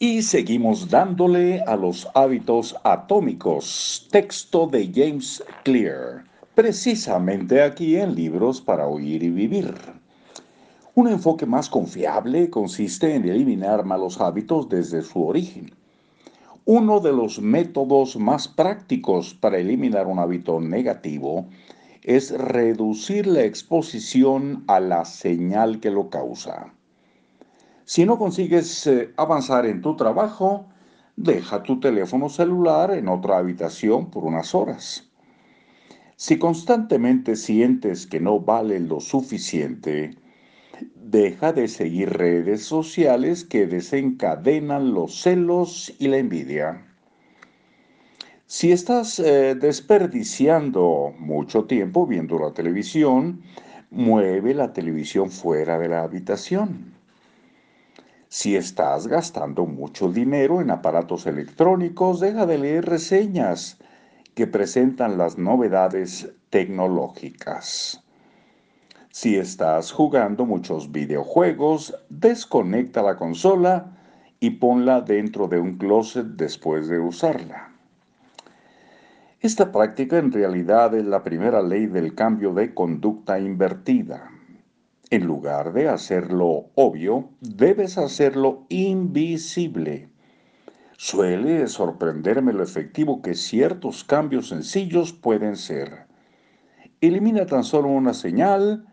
Y seguimos dándole a los hábitos atómicos. Texto de James Clear, precisamente aquí en Libros para Oír y Vivir. Un enfoque más confiable consiste en eliminar malos hábitos desde su origen. Uno de los métodos más prácticos para eliminar un hábito negativo es reducir la exposición a la señal que lo causa. Si no consigues eh, avanzar en tu trabajo, deja tu teléfono celular en otra habitación por unas horas. Si constantemente sientes que no vale lo suficiente, deja de seguir redes sociales que desencadenan los celos y la envidia. Si estás eh, desperdiciando mucho tiempo viendo la televisión, mueve la televisión fuera de la habitación. Si estás gastando mucho dinero en aparatos electrónicos, deja de leer reseñas que presentan las novedades tecnológicas. Si estás jugando muchos videojuegos, desconecta la consola y ponla dentro de un closet después de usarla. Esta práctica en realidad es la primera ley del cambio de conducta invertida. En lugar de hacerlo obvio, debes hacerlo invisible. Suele sorprenderme lo efectivo que ciertos cambios sencillos pueden ser. Elimina tan solo una señal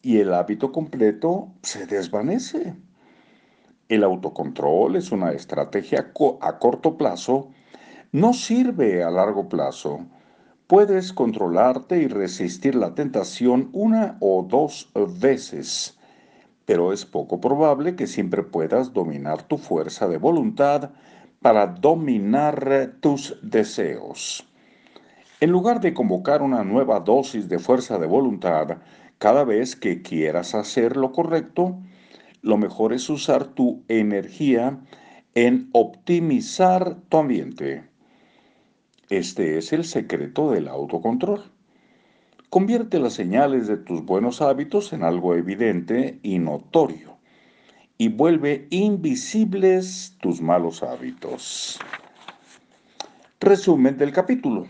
y el hábito completo se desvanece. El autocontrol es una estrategia a corto plazo, no sirve a largo plazo puedes controlarte y resistir la tentación una o dos veces, pero es poco probable que siempre puedas dominar tu fuerza de voluntad para dominar tus deseos. En lugar de convocar una nueva dosis de fuerza de voluntad cada vez que quieras hacer lo correcto, lo mejor es usar tu energía en optimizar tu ambiente. Este es el secreto del autocontrol. Convierte las señales de tus buenos hábitos en algo evidente y notorio y vuelve invisibles tus malos hábitos. Resumen del capítulo.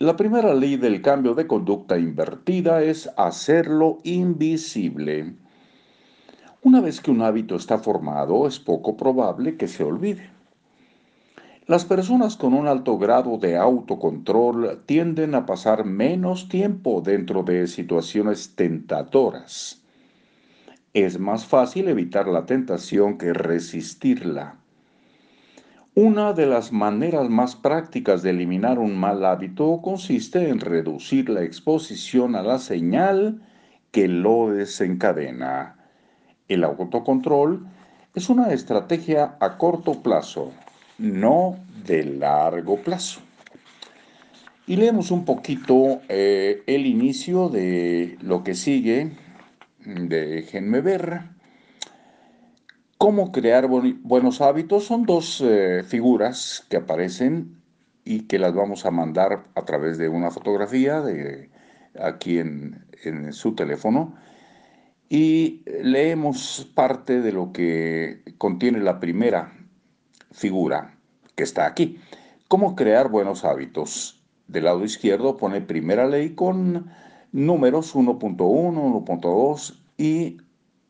La primera ley del cambio de conducta invertida es hacerlo invisible. Una vez que un hábito está formado, es poco probable que se olvide. Las personas con un alto grado de autocontrol tienden a pasar menos tiempo dentro de situaciones tentadoras. Es más fácil evitar la tentación que resistirla. Una de las maneras más prácticas de eliminar un mal hábito consiste en reducir la exposición a la señal que lo desencadena. El autocontrol es una estrategia a corto plazo no de largo plazo. Y leemos un poquito eh, el inicio de lo que sigue. Déjenme ver. Cómo crear buenos hábitos son dos eh, figuras que aparecen y que las vamos a mandar a través de una fotografía de aquí en, en su teléfono. Y leemos parte de lo que contiene la primera figura que está aquí. ¿Cómo crear buenos hábitos? Del lado izquierdo pone primera ley con números 1.1, 1.2 y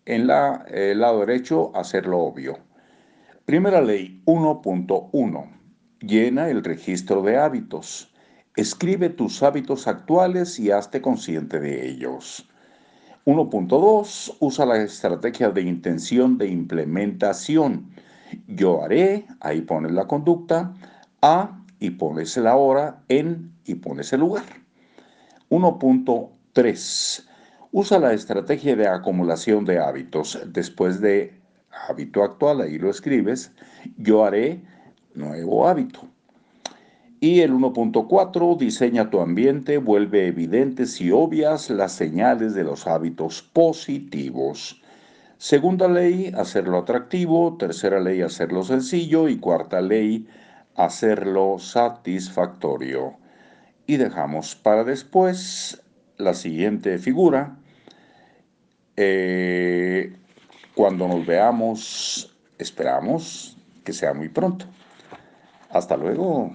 en la, el lado derecho hacerlo obvio. Primera ley 1.1. Llena el registro de hábitos. Escribe tus hábitos actuales y hazte consciente de ellos. 1.2. Usa la estrategia de intención de implementación. Yo haré, ahí pones la conducta, a y pones la hora, en y pones el lugar. 1.3. Usa la estrategia de acumulación de hábitos. Después de hábito actual, ahí lo escribes, yo haré nuevo hábito. Y el 1.4 diseña tu ambiente, vuelve evidentes y obvias las señales de los hábitos positivos. Segunda ley, hacerlo atractivo. Tercera ley, hacerlo sencillo. Y cuarta ley, hacerlo satisfactorio. Y dejamos para después la siguiente figura. Eh, cuando nos veamos, esperamos que que sea muy pronto. Hasta luego.